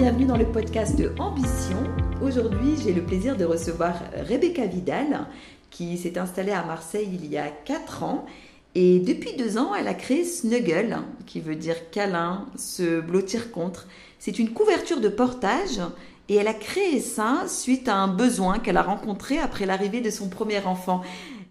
bienvenue dans le podcast Ambition. Aujourd'hui, j'ai le plaisir de recevoir Rebecca Vidal, qui s'est installée à Marseille il y a 4 ans. Et depuis 2 ans, elle a créé Snuggle, qui veut dire câlin, se blottir contre. C'est une couverture de portage et elle a créé ça suite à un besoin qu'elle a rencontré après l'arrivée de son premier enfant.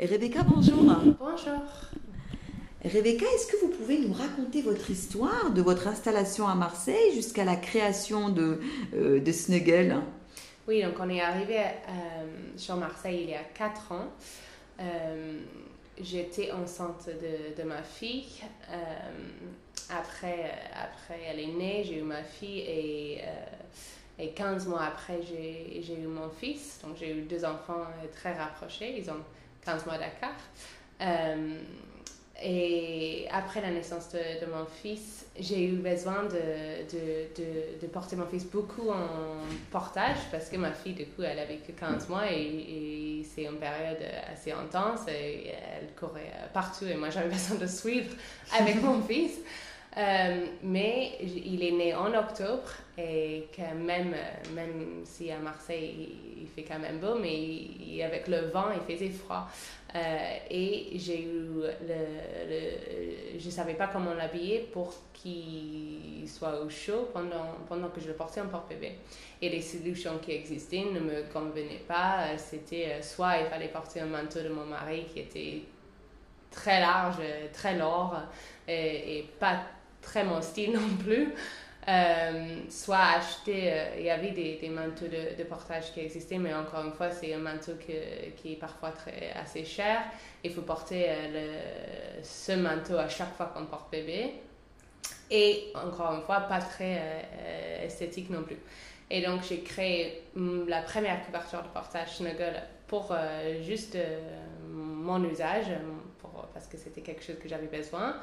Rebecca, bonjour. Bonjour. Rebecca, est-ce que vous pouvez nous raconter votre histoire de votre installation à Marseille jusqu'à la création de, euh, de Snuggle? Oui, donc on est arrivé euh, sur Marseille il y a 4 ans. Euh, J'étais enceinte de, ma fille. Euh, après, après, elle est née, j'ai eu ma fille et, et 15 mois après, j'ai eu mon fils. Donc j'ai eu deux enfants très rapprochés, ils ont 15 mois d'écart. Et après la naissance de, de mon fils, j'ai eu besoin de, de, de, porter mon fils beaucoup en portage parce que ma fille, du coup, elle avait que 15 mois et, c'est une période assez intense et elle courait partout et moi j'avais besoin de suivre avec mon fils. Euh, mais il est né en octobre et quand même, même si à Marseille il fait quand même beau, mais avec le vent il faisait froid. Euh, et j'ai eu le, je savais pas comment l'habiller pour qu'il soit au chaud pendant, pendant que je le portais en porte-bébé. Et les solutions qui existaient ne me convenaient pas. C'était euh, soit il fallait porter un manteau de mon mari qui était très large, très lourd et, et pas très mon style non plus. Euh, soit acheter, euh, il y avait des, manteaux de, portage qui existaient, mais encore une fois, c'est un manteau qui est parfois très, assez cher. Il faut porter euh, le, ce manteau à chaque fois qu'on porte bébé. Et encore une fois, pas très esthétique non plus. Et donc, j'ai créé mm, la première couverture de portage Snuggle pour juste mon usage, pour, parce que c'était quelque chose que j'avais besoin.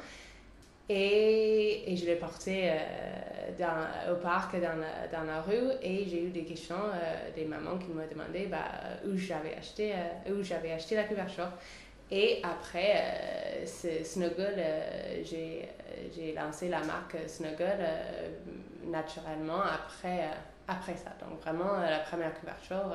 Et, et, je l'ai porté euh, dans, au parc, dans la, dans la, rue, et j'ai eu des questions euh, des mamans qui m'ont demandé bah, où j'avais acheté, euh, où j'avais acheté la couverture. Et après, Snuggle, j'ai lancé la marque Snuggle naturellement après, après ça. Donc vraiment, la première couverture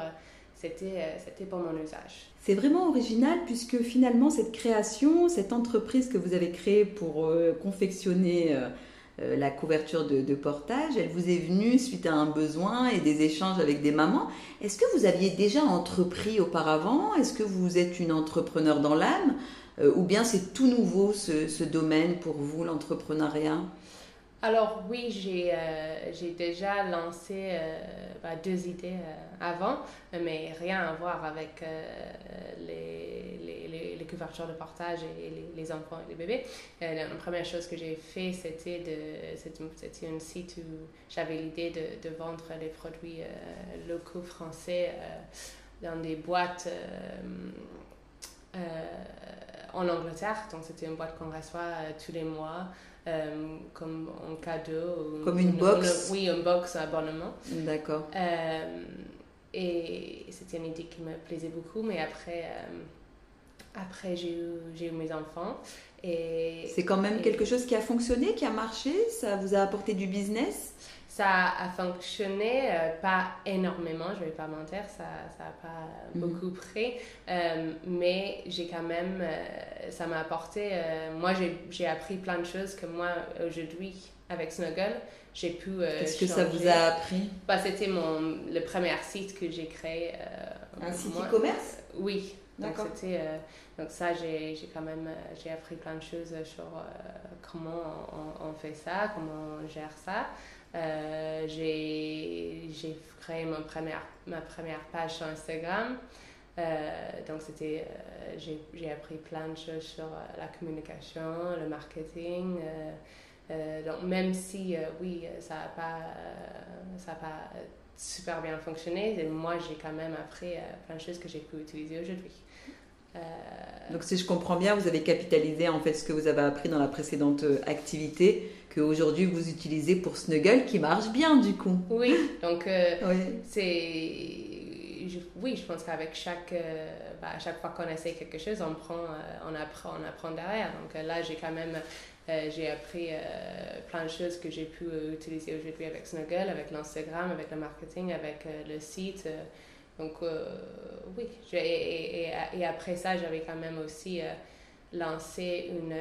euh, c'était pour mon usage. C'est vraiment original puisque finalement cette création, cette entreprise que vous avez créée pour euh, confectionner euh, la couverture de, portage, elle vous est venue suite à un besoin et des échanges avec des mamans. Est-ce que vous aviez déjà entrepris auparavant? Est-ce que vous êtes une entrepreneur dans l'âme? Ou bien c'est tout nouveau ce, ce domaine pour vous, l'entrepreneuriat? Alors oui, j'ai euh, déjà lancé bah, deux idées euh, avant, mais rien à voir avec les, les, les, couvertures de portage et les, enfants et les bébés. la première chose que j'ai fait, c'était c'était un site où j'avais l'idée de, de, vendre les produits locaux français dans des boîtes en Angleterre. Donc c'était une boîte qu'on reçoit tous les mois. Euh, comme un cadeau. Comme une, box Oui, une box abonnement. D'accord. Euh, et c'était une idée qui me plaisait beaucoup, mais après, euh, après j'ai eu, eu, mes enfants. Et, C'est quand même quelque chose qui a fonctionné, qui a marché? Ça vous a apporté du business? Ça a fonctionné, euh, pas énormément, je vais pas mentir, ça n'a pas mhm. beaucoup pris, euh, mais j'ai quand même, euh, ça m'a apporté, moi j'ai appris plein de choses que moi aujourd'hui avec Snuggle, j'ai pu Qu'est-ce que ça vous a appris? Bah, C'était mon, le premier site que j'ai créé. Un site e-commerce? Oui. Donc, donc ça, j'ai quand même j'ai appris plein de choses sur comment on, on, fait ça, comment on gère ça. Euh, j'ai créé ma première, ma première page sur Instagram. Euh, donc, c'était, euh, j'ai appris plein de choses sur la communication, le marketing. donc, même si, oui, ça n'a pas, ça pas super bien fonctionné, moi, j'ai quand même appris plein de choses que j'ai pu utiliser aujourd'hui. Donc si je comprends bien, vous avez capitalisé en fait ce que vous avez appris dans la précédente activité qu'aujourd'hui vous utilisez pour Snuggle qui marche bien du coup. Oui, donc euh, c'est. Oui, je pense qu'avec chaque, euh, bah, chaque fois qu'on essaie quelque chose, on, prend, euh, on, apprend, on apprend derrière. Donc là, j'ai quand même j'ai appris plein de choses que j'ai pu utiliser aujourd'hui avec Snuggle, avec l'Instagram, avec le marketing, avec le site. Donc, oui. Et, et, après ça, j'avais quand même aussi lancé une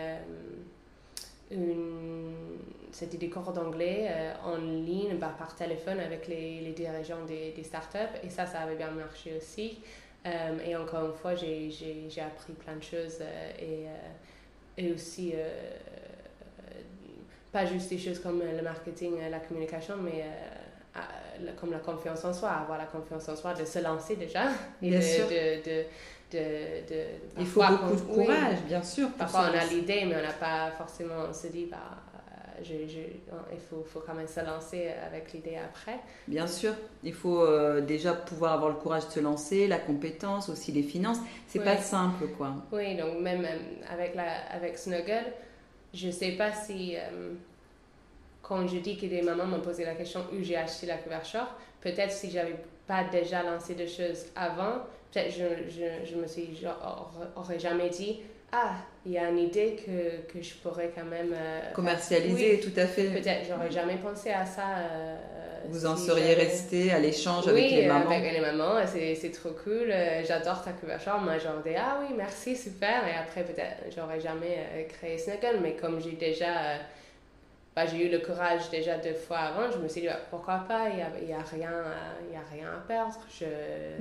une, c'était des cours d'anglais euh, en ligne bah, par téléphone avec les, les dirigeants des, startups et ça, ça avait bien marché aussi. Euh, et encore une fois, j'ai, j'ai, j'ai appris plein de choses euh, et, et aussi pas juste des choses comme le marketing, la communication, mais comme la confiance en soi, avoir la confiance en soi, de se lancer déjà. Bien sûr. De, de, de, de, il faut beaucoup de courage, bien sûr. Parfois, on a l'idée, mais on n'a pas forcément, on se dit, bah, je, je, il faut, faut, quand même se lancer avec l'idée après. Bien sûr, il faut euh, déjà pouvoir avoir le courage de se lancer, la compétence, aussi les finances. C'est pas simple, quoi. Oui, donc même avec, la, avec Snuggle, je sais pas si, euh, quand je dis que des mamans m'ont posé la question où j'ai acheté la couverture, peut-être si j'avais pas déjà lancé de choses avant, peut-être je, je, je, me suis genre, aurais jamais dit ah il y a une idée que, que je pourrais quand même euh, commercialiser tout à fait. peut-être j'aurais jamais pensé à ça euh, vous en seriez resté à l'échange avec les mamans. Oui, avec les mamans c'est trop cool euh, j'adore ta couverture moi j'aurais dit ah oui merci super et après peut-être j'aurais jamais créé Snuggle mais comme j'ai déjà bah, j'ai eu le courage déjà deux fois avant. Je me suis dit, bah, pourquoi pas, il n'y a, y a, rien, y a rien à perdre. Je,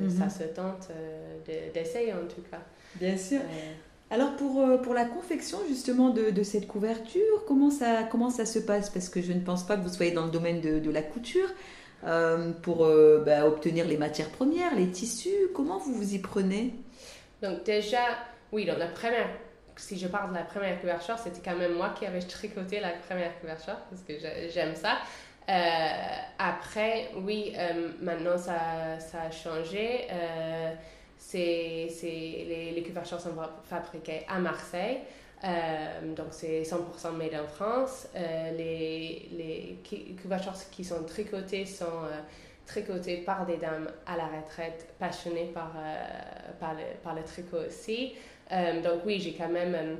mhm. Ça se tente euh, d'essayer en tout cas. Bien sûr. Euh, Alors pour, euh, pour la confection justement de, de, cette couverture, comment ça, comment ça se passe? Parce que je ne pense pas que vous soyez dans le domaine de, de la couture. pour bah, obtenir les matières premières, les tissus, comment vous vous y prenez? Donc déjà, oui, dans la première si je parle de la première couverture, c'était quand même moi qui avais tricoté la première couverture parce que j'aime ça. Euh, après, oui, euh, maintenant ça, a changé. Euh, c'est, les, les, couvertures sont fabriquées à Marseille. donc c'est 100% made en France. les, les couvertures qui sont tricotées sont tricotées par des dames à la retraite passionnées par, par le tricot aussi. Euh, donc oui, j'ai quand même euh,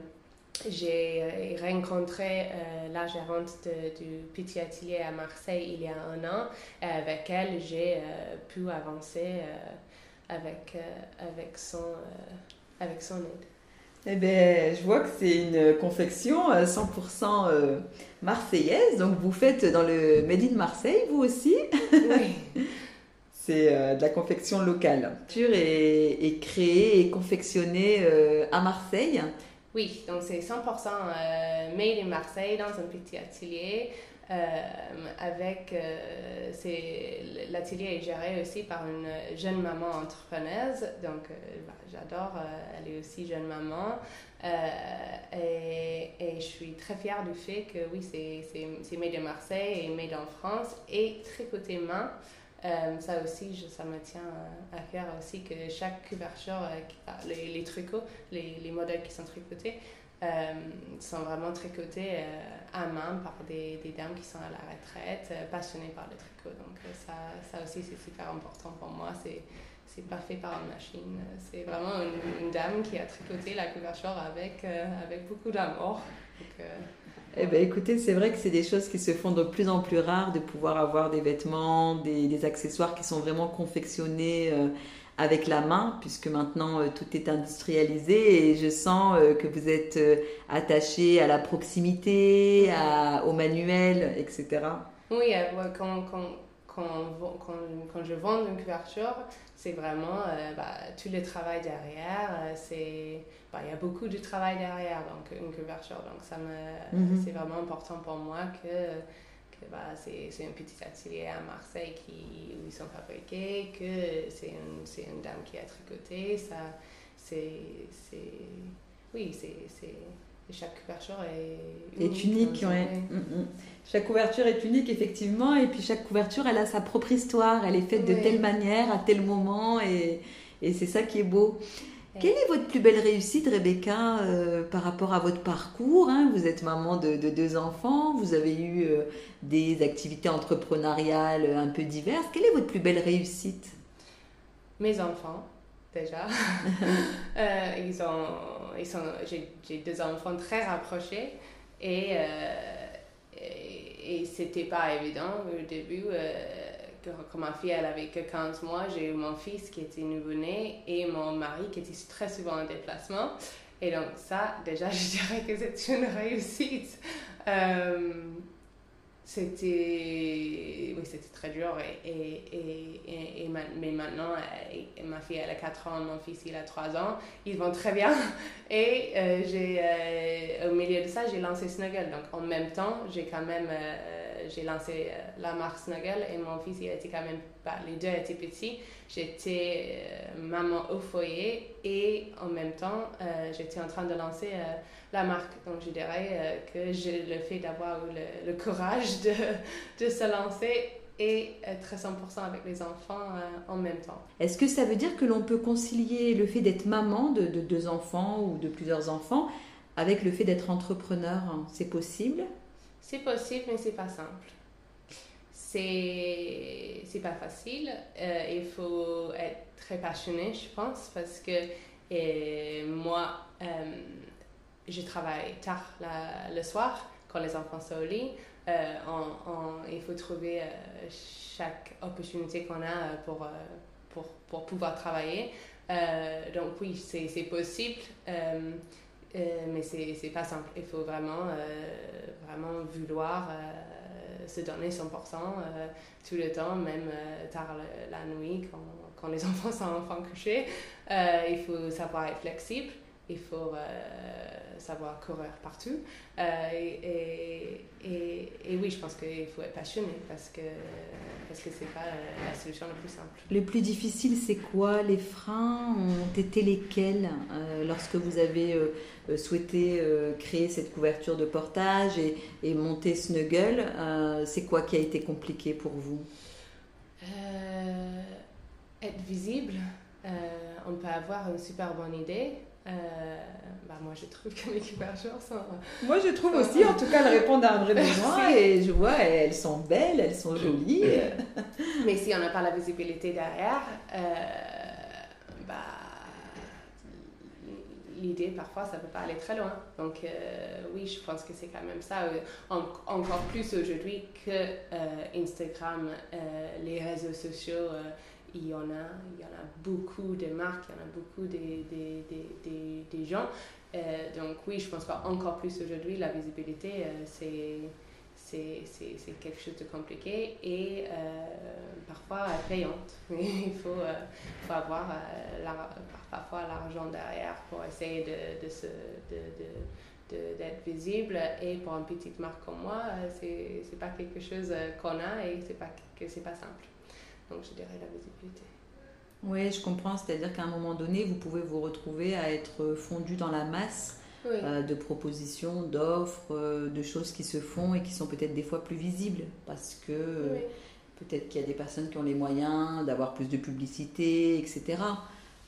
j'ai euh, rencontré la gérante du Petit Atelier à Marseille il y a un an. avec elle, j'ai pu avancer avec, avec, son, avec son aide. Eh bien, je vois que c'est une confection 100% marseillaise. Donc, vous faites dans le Made in Marseille, vous aussi? Oui. C'est euh, de la confection locale. La couture est, créée et confectionnée euh, à Marseille. Oui, donc c'est 100% euh, made in Marseille dans un petit atelier. avec l'atelier est géré aussi par une jeune maman entrepreneuse donc bah, j'adore elle est aussi jeune maman et, et, je suis très fière du fait que oui c'est made in Marseille et made en France et tricoté main euh, ça aussi, ça me tient à cœur aussi que chaque couverture, euh, les, les, tricots, les, les, modèles qui sont tricotés, euh, sont vraiment tricotés à main par des, des, dames qui sont à la retraite, passionnées par le tricot. Donc ça, ça aussi, c'est super important pour moi. C'est c'est pas fait par une machine. C'est vraiment une, dame qui a tricoté la couverture avec, avec beaucoup d'amour. Eh bien, écoutez, c'est vrai que c'est des choses qui se font de plus en plus rares de pouvoir avoir des vêtements, des, accessoires qui sont vraiment confectionnés euh, avec la main, puisque maintenant euh, tout est industrialisé et je sens euh, que vous êtes attaché à la proximité, au manuel, etc. Oui, quand, quand, quand, quand, je vends une couverture, c'est vraiment bah, tout le travail derrière. c'est bah, il y a beaucoup de travail derrière donc une couverture. Donc ça me, mhm. c'est vraiment important pour moi que, que bah, c'est, un petit atelier à Marseille qui, où ils sont fabriqués, que c'est une, une dame qui a tricoté. Ça, c'est, oui, c'est, chaque couverture est unique. Est unique, ouais. Mm, mm. Chaque couverture est unique, effectivement, et puis chaque couverture, elle a sa propre histoire. Elle est faite de telle manière, à tel moment, et, et c'est ça qui est beau. Quelle est votre plus belle réussite, Rebecca, euh, par rapport à votre parcours hein? Vous êtes maman de, deux enfants, vous avez eu euh, des activités entrepreneuriales un peu diverses. Quelle est votre plus belle réussite? Mes enfants, déjà. Euh, ils ont, ils sont, j'ai, deux enfants très rapprochés. Et, et, et c'était pas évident au début quand ma fille elle avait que 15 mois, j'ai eu mon fils qui était nouveau-né et mon mari qui était très souvent en déplacement. Et donc ça, déjà, je dirais que c'est une réussite. Euh, c'était oui c'était très dur et, et, et, et mais maintenant ma fille elle a 4 ans mon fils il a 3 ans ils vont très bien. Et euh, j'ai euh, au milieu de ça j'ai lancé Snuggle. Donc en même temps j'ai quand même j'ai lancé euh, la marque Snuggle et mon fils, il était quand même, pas, les deux étaient petits. J'étais euh, maman au foyer et en même temps, euh, j'étais en train de lancer la marque. Donc, je dirais que j'ai le fait d'avoir le, courage de, se lancer et être 100% avec les enfants en même temps. Est-ce que ça veut dire que l'on peut concilier le fait d'être maman de, deux enfants ou de plusieurs enfants avec le fait d'être entrepreneur? C'est possible? C'est possible, mais c'est pas simple. C'est, c'est pas facile. Euh, il faut être très passionné, je pense, parce que et moi, euh, je travaille tard le soir quand les enfants sont au lit. Euh, il faut trouver chaque opportunité qu'on a pour, pour, pour, pouvoir travailler. donc oui, c'est, c'est possible. Euh, mais c'est, pas simple. Il faut vraiment, euh, vraiment vouloir euh, se donner 100% tout le temps, même tard la, nuit quand, quand, les enfants sont enfants couchés. il faut savoir être flexible. Il faut savoir courir partout. Et, et, et, oui, je pense qu'il faut être passionné parce que parce que c'est pas la solution la plus simple. Le plus difficile, c'est quoi Les freins? Ont été lesquels lorsque vous avez euh, souhaité euh, créer cette couverture de portage et, et monter Snuggle. Euh, c'est quoi qui a été compliqué pour vous? Être visible. on peut avoir une super bonne idée. Bah moi, je trouve que mes couvertures sont. Moi, je trouve aussi, en tout cas, elles répondent à un vrai besoin et je vois, elles sont belles, elles sont jolies. Mais si on n'a pas la visibilité derrière, bah l'idée, parfois, ça ne peut pas aller très loin. Donc, euh, oui, je pense que c'est quand même ça. Euh, encore plus aujourd'hui que euh, Instagram, les réseaux sociaux, il, y en a, il y en a beaucoup de marques, il y en a beaucoup des, des, des, des gens. donc, oui, je pense qu'encore plus aujourd'hui, la visibilité, c'est c'est quelque chose de compliqué et euh, parfois payante. Il faut, euh, faut avoir euh, parfois l'argent derrière pour essayer de, de, d'être visible et pour une petite marque comme moi, c'est pas quelque chose qu'on a et c'est pas que pas simple. Donc je dirais la visibilité. Oui, je comprends. C'est-à-dire qu'à un moment donné, vous pouvez vous retrouver à être fondu dans la masse euh, de propositions, d'offres, euh, de choses qui se font et qui sont peut-être des fois plus visibles parce que euh, peut-être qu'il y a des personnes qui ont les moyens d'avoir plus de publicité, etc.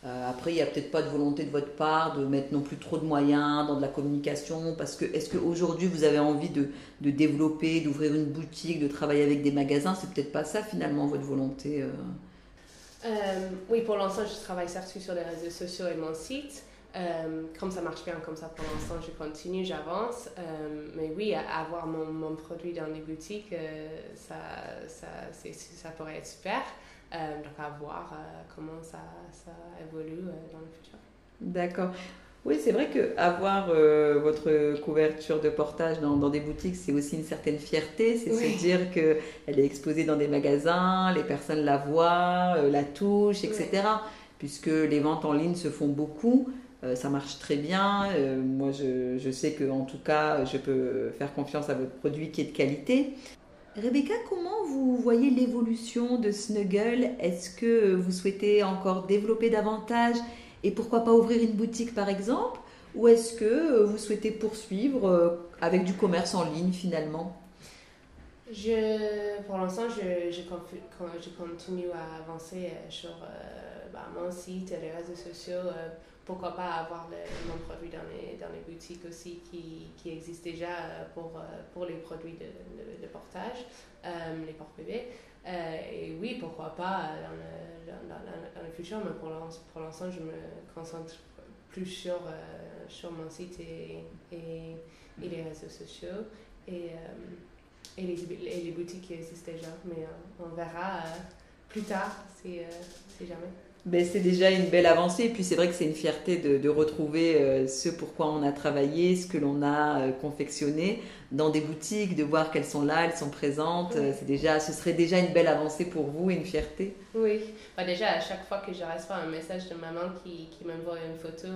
après, il n'y a peut-être pas de volonté de votre part de mettre non plus trop de moyens dans de la communication parce que est-ce qu'aujourd'hui vous avez envie de, de développer, d'ouvrir une boutique, de travailler avec des magasins? C'est peut-être pas ça finalement votre volonté Oui, pour l'instant, je travaille surtout sur les réseaux sociaux et mon site. Euh, comme ça marche bien comme ça pour l'instant, je continue, j'avance. Euh, mais oui, avoir mon, produit dans les boutiques, euh, ça, ça, ça, pourrait être super. Donc à voir comment ça, ça évolue dans le futur. D'accord. Oui, c'est vrai que avoir votre couverture de portage dans, dans des boutiques, c'est aussi une certaine fierté. C'est se dire qu'elle est exposée dans des magasins, les personnes la voient, la touchent, etc. Puisque les ventes en ligne se font beaucoup. Euh, ça marche très bien. Euh, moi, je, je sais que en tout cas, je peux faire confiance à votre produit qui est de qualité. Rebecca, comment vous voyez l'évolution de Snuggle? Est-ce que vous souhaitez encore développer davantage et pourquoi pas ouvrir une boutique par exemple? Ou est-ce que vous souhaitez poursuivre euh, avec du commerce en ligne finalement? Je, pour l'instant, je, je, je, continue à avancer sur bah, mon site, les réseaux sociaux pourquoi pas avoir le, mon produit dans les, dans les boutiques aussi qui, qui existent déjà euh, pour, euh, pour les produits de, de, portage, euh, les porte-bébés. et oui, pourquoi pas dans le, dans, dans, le futur, mais pour l'instant, je me concentre plus sur, sur mon site et, et, les réseaux sociaux et, et, les, et, les, boutiques qui existent déjà. Mais on verra plus tard si, si jamais. Ben, c'est déjà une belle avancée. Et puis c'est vrai que c'est une fierté de, de retrouver euh, ce pourquoi on a travaillé, ce que l'on a euh, confectionné dans des boutiques, de voir qu'elles sont là, elles sont présentes. Euh, c'est déjà, ce serait déjà une belle avancée pour vous et une fierté. Oui, bah, déjà à chaque fois que je reçois un message de maman qui, qui m'envoie une photo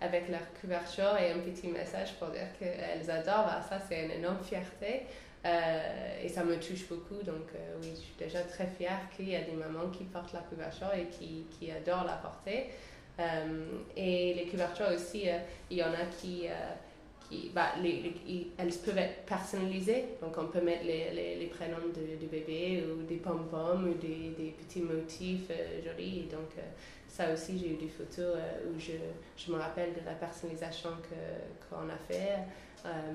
avec leur couverture et un petit message pour dire qu'elles adorent, bah, ça c'est une énorme fierté. Euh, et ça me touche beaucoup. Donc, euh, oui, je suis déjà très fière qu'il y a des mamans qui portent la couverture et qui, qui adorent la porter. Euh, et les couvertures aussi, il y en a qui. qui bah, les, elles peuvent être personnalisées. Donc, on peut mettre les, les, prénoms du bébé ou des pom-poms ou des, des, petits motifs jolis. Donc, ça aussi, j'ai eu des photos où je, je, me rappelle de la personnalisation qu'on a fait. Euh,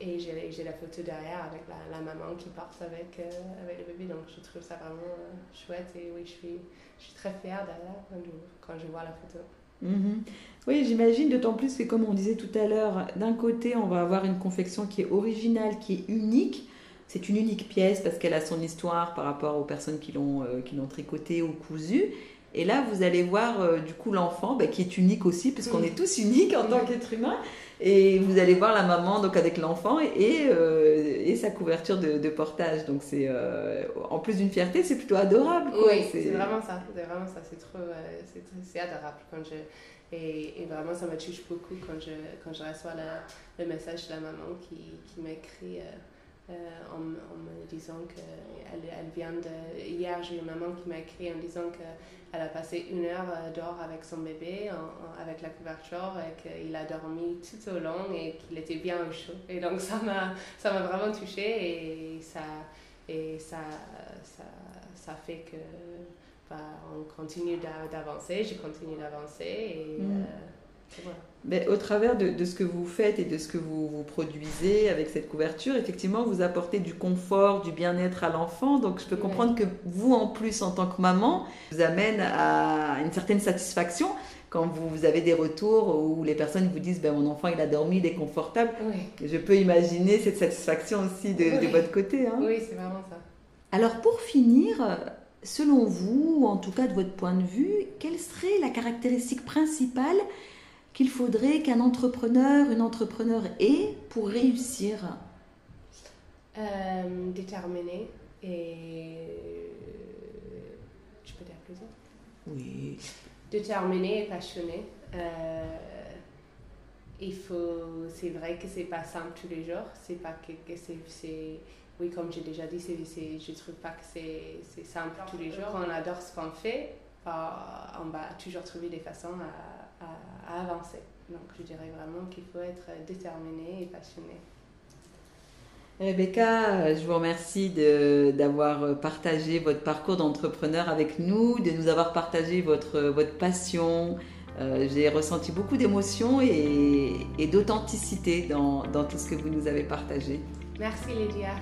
et j'ai la photo derrière avec la, maman qui part avec, euh, avec le bébé. Donc je trouve ça vraiment euh, chouette et oui, je suis, je suis très fière derrière quand je, quand je vois la photo. Mhm. Oui, j'imagine, d'autant plus que comme on disait tout à l'heure, d'un côté, on va avoir une confection qui est originale, qui est unique. C'est une unique pièce parce qu'elle a son histoire par rapport aux personnes qui l'ont euh, tricotée ou cousue. Et là, vous allez voir du coup l'enfant bah, qui est unique aussi, puisqu'on est tous uniques en tant qu'être humain. Et vous allez voir la maman donc avec l'enfant et, euh, et, sa couverture de, portage. Donc c'est euh, en plus d'une fierté, c'est plutôt adorable. Oui, c'est vraiment ça. C'est vraiment ça. C'est trop, euh, c'est adorable quand je et, et, vraiment ça me touche beaucoup quand je quand je reçois le, message de la maman qui, qui m'écrit. En, en, me disant qu'elle elle vient de... Hier, j'ai une maman qui m'a écrit en disant que elle a passé une heure euh, dehors avec son bébé, avec la couverture, et qu'il a dormi tout au long et qu'il était bien au chaud. Et donc ça m'a, ça m'a vraiment touchée et ça, et ça, ça, ça fait que bah, on continue d'avancer, je continue d'avancer et mm. euh, mais au travers de, de, ce que vous faites et de ce que vous, vous, produisez avec cette couverture, effectivement, vous apportez du confort, du bien-être à l'enfant. Donc, je peux comprendre que vous, en plus, en tant que maman, vous amène à une certaine satisfaction quand vous, avez des retours où les personnes vous disent ben, mon enfant il a dormi, il est confortable. Je peux imaginer cette satisfaction aussi de, de votre côté. Hein. Oui, c'est vraiment ça. Alors pour finir, selon vous, ou en tout cas de votre point de vue, quelle serait la caractéristique principale qu'il faudrait qu'un entrepreneur, une entrepreneur ait pour réussir euh, Déterminé et. Tu peux dire plus Oui. Déterminé et passionné. Euh, il faut. C'est vrai que c'est pas simple tous les jours. C'est pas que, que c'est. Oui, comme j'ai déjà dit, c'est, je trouve pas que c'est, simple tous les jours. On adore ce qu'on fait. On va toujours trouver des façons à à, avancer. Donc je dirais vraiment qu'il faut être déterminé et passionné. Rebecca, je vous remercie d'avoir partagé votre parcours d'entrepreneur avec nous, de nous avoir partagé votre, votre passion. Euh, j'ai ressenti beaucoup d'émotions et, et d'authenticité dans, dans tout ce que vous nous avez partagé. Merci Lydia.